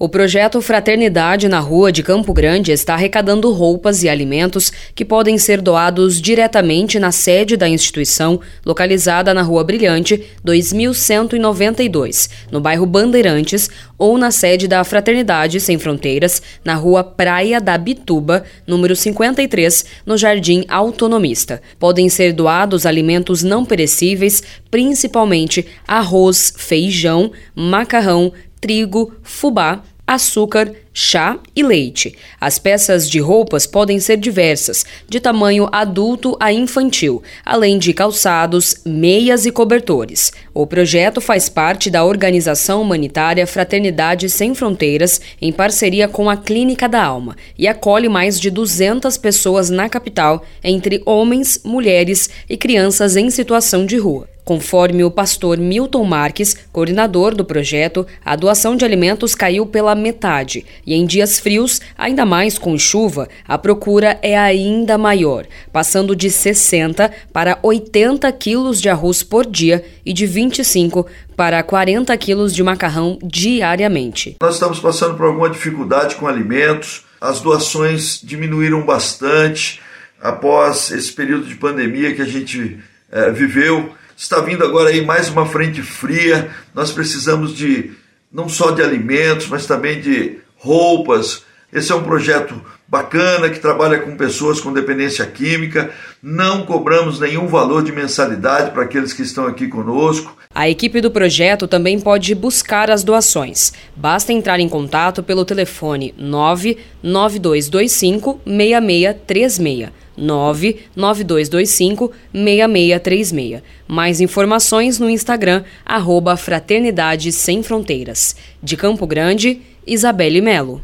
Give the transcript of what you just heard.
O projeto Fraternidade na Rua de Campo Grande está arrecadando roupas e alimentos que podem ser doados diretamente na sede da instituição, localizada na Rua Brilhante, 2192, no bairro Bandeirantes, ou na sede da Fraternidade Sem Fronteiras, na Rua Praia da Bituba, número 53, no Jardim Autonomista. Podem ser doados alimentos não perecíveis, principalmente arroz, feijão, macarrão, trigo, fubá, açúcar, chá e leite. As peças de roupas podem ser diversas, de tamanho adulto a infantil, além de calçados, meias e cobertores. O projeto faz parte da organização humanitária Fraternidade Sem Fronteiras, em parceria com a Clínica da Alma, e acolhe mais de 200 pessoas na capital, entre homens, mulheres e crianças em situação de rua. Conforme o pastor Milton Marques, coordenador do projeto, a doação de alimentos caiu pela metade e em dias frios, ainda mais com chuva, a procura é ainda maior, passando de 60 para 80 quilos de arroz por dia e de 25 para 40 quilos de macarrão diariamente. Nós estamos passando por alguma dificuldade com alimentos, as doações diminuíram bastante após esse período de pandemia que a gente é, viveu. Está vindo agora aí mais uma frente fria. Nós precisamos de não só de alimentos, mas também de roupas. Esse é um projeto bacana que trabalha com pessoas com dependência química. Não cobramos nenhum valor de mensalidade para aqueles que estão aqui conosco. A equipe do projeto também pode buscar as doações. Basta entrar em contato pelo telefone 99225 6636. 99225 6636. Mais informações no Instagram, arroba Fraternidade Sem Fronteiras. De Campo Grande, Isabelle Melo.